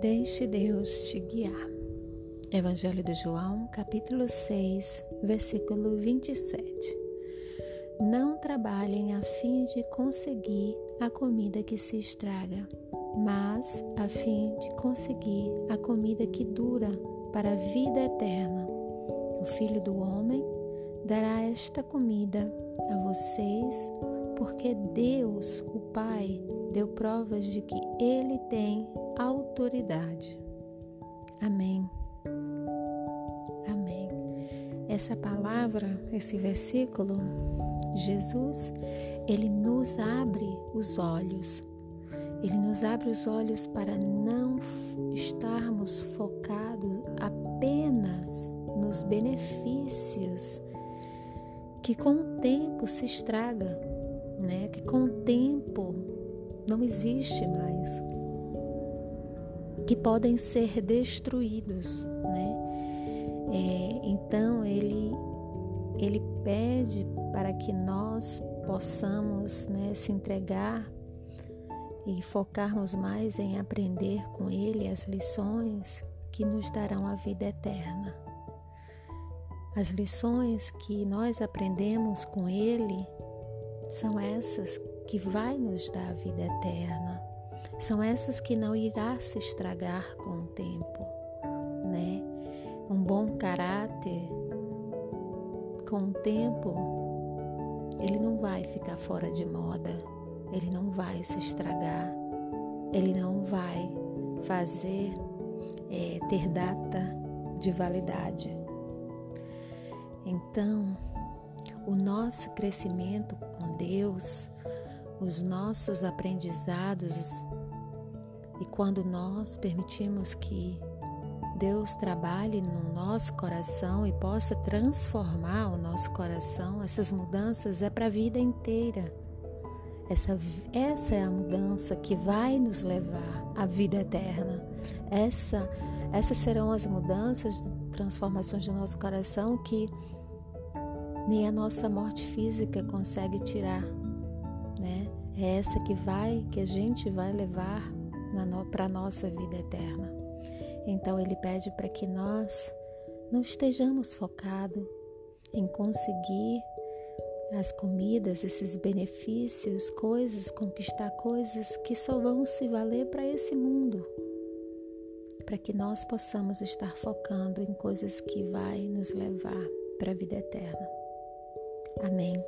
Deixe Deus te guiar. Evangelho de João, capítulo 6, versículo 27. Não trabalhem a fim de conseguir a comida que se estraga, mas a fim de conseguir a comida que dura para a vida eterna. O Filho do Homem dará esta comida a vocês, porque Deus, o Pai, deu provas de que Ele tem autoridade. Amém. Amém. Essa palavra, esse versículo, Jesus, ele nos abre os olhos. Ele nos abre os olhos para não estarmos focados apenas nos benefícios que com o tempo se estraga, né? Que com o tempo não existe mais que podem ser destruídos, né? É, então ele ele pede para que nós possamos né, se entregar e focarmos mais em aprender com Ele as lições que nos darão a vida eterna. As lições que nós aprendemos com Ele são essas que vai nos dar a vida eterna são essas que não irá se estragar com o tempo, né? Um bom caráter com o tempo ele não vai ficar fora de moda, ele não vai se estragar, ele não vai fazer é, ter data de validade. Então, o nosso crescimento com Deus, os nossos aprendizados e quando nós permitimos que Deus trabalhe no nosso coração e possa transformar o nosso coração, essas mudanças é para a vida inteira. Essa, essa é a mudança que vai nos levar à vida eterna. Essa, essas serão as mudanças, transformações do nosso coração que nem a nossa morte física consegue tirar, né? É essa que vai, que a gente vai levar para a nossa vida eterna. Então ele pede para que nós não estejamos focados em conseguir as comidas, esses benefícios, coisas, conquistar coisas que só vão se valer para esse mundo. Para que nós possamos estar focando em coisas que vai nos levar para a vida eterna. Amém.